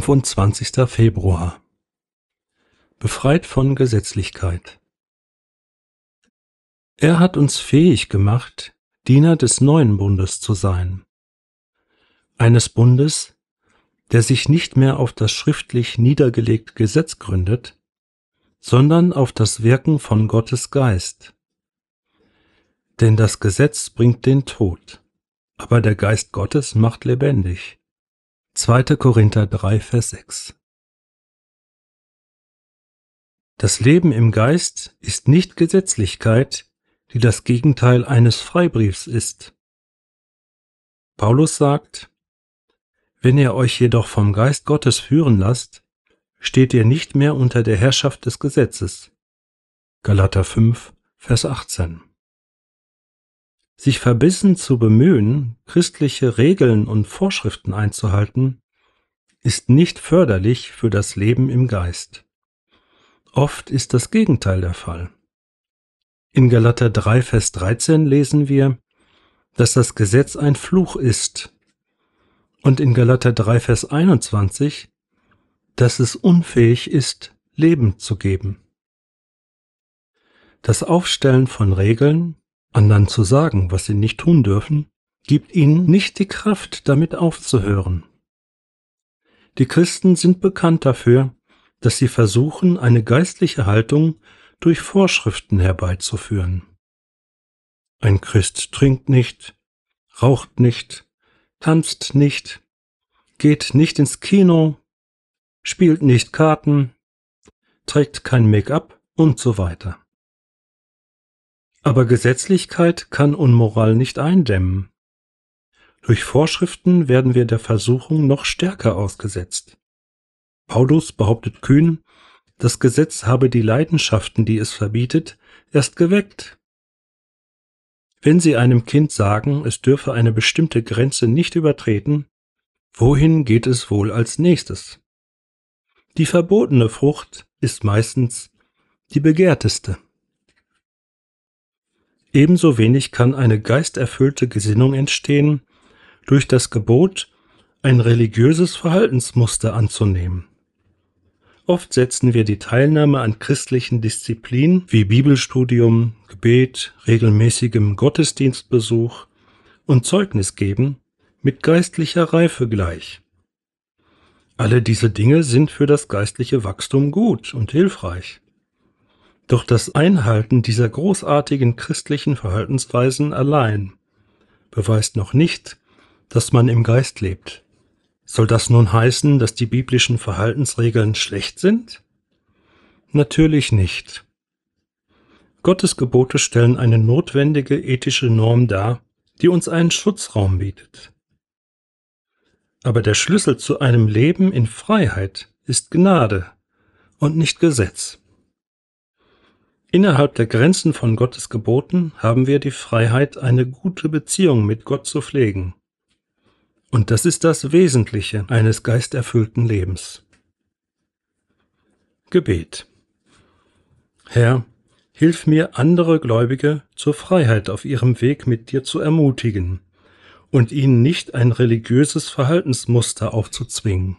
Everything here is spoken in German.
25. Februar Befreit von Gesetzlichkeit Er hat uns fähig gemacht, Diener des neuen Bundes zu sein. Eines Bundes, der sich nicht mehr auf das schriftlich niedergelegte Gesetz gründet, sondern auf das Wirken von Gottes Geist. Denn das Gesetz bringt den Tod, aber der Geist Gottes macht lebendig. 2. Korinther 3, Vers 6 Das Leben im Geist ist nicht Gesetzlichkeit, die das Gegenteil eines Freibriefs ist. Paulus sagt, Wenn ihr euch jedoch vom Geist Gottes führen lasst, steht ihr nicht mehr unter der Herrschaft des Gesetzes. Galater 5, Vers 18 sich verbissen zu bemühen, christliche Regeln und Vorschriften einzuhalten, ist nicht förderlich für das Leben im Geist. Oft ist das Gegenteil der Fall. In Galater 3, Vers 13 lesen wir, dass das Gesetz ein Fluch ist. Und in Galater 3, Vers 21, dass es unfähig ist, Leben zu geben. Das Aufstellen von Regeln anderen zu sagen, was sie nicht tun dürfen, gibt ihnen nicht die Kraft, damit aufzuhören. Die Christen sind bekannt dafür, dass sie versuchen, eine geistliche Haltung durch Vorschriften herbeizuführen. Ein Christ trinkt nicht, raucht nicht, tanzt nicht, geht nicht ins Kino, spielt nicht Karten, trägt kein Make-up und so weiter. Aber Gesetzlichkeit kann Unmoral nicht eindämmen. Durch Vorschriften werden wir der Versuchung noch stärker ausgesetzt. Paulus behauptet kühn, das Gesetz habe die Leidenschaften, die es verbietet, erst geweckt. Wenn Sie einem Kind sagen, es dürfe eine bestimmte Grenze nicht übertreten, wohin geht es wohl als nächstes? Die verbotene Frucht ist meistens die begehrteste. Ebenso wenig kann eine geisterfüllte Gesinnung entstehen, durch das Gebot ein religiöses Verhaltensmuster anzunehmen. Oft setzen wir die Teilnahme an christlichen Disziplinen wie Bibelstudium, Gebet, regelmäßigem Gottesdienstbesuch und Zeugnisgeben mit geistlicher Reife gleich. Alle diese Dinge sind für das geistliche Wachstum gut und hilfreich. Doch das Einhalten dieser großartigen christlichen Verhaltensweisen allein beweist noch nicht, dass man im Geist lebt. Soll das nun heißen, dass die biblischen Verhaltensregeln schlecht sind? Natürlich nicht. Gottes Gebote stellen eine notwendige ethische Norm dar, die uns einen Schutzraum bietet. Aber der Schlüssel zu einem Leben in Freiheit ist Gnade und nicht Gesetz. Innerhalb der Grenzen von Gottes Geboten haben wir die Freiheit, eine gute Beziehung mit Gott zu pflegen. Und das ist das Wesentliche eines geisterfüllten Lebens. Gebet Herr, hilf mir, andere Gläubige zur Freiheit auf ihrem Weg mit dir zu ermutigen und ihnen nicht ein religiöses Verhaltensmuster aufzuzwingen.